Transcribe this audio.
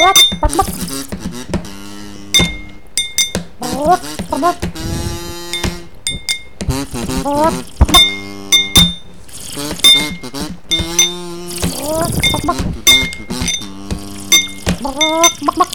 Bak bak bak. Bak bak bak. Bak bak bak. Bak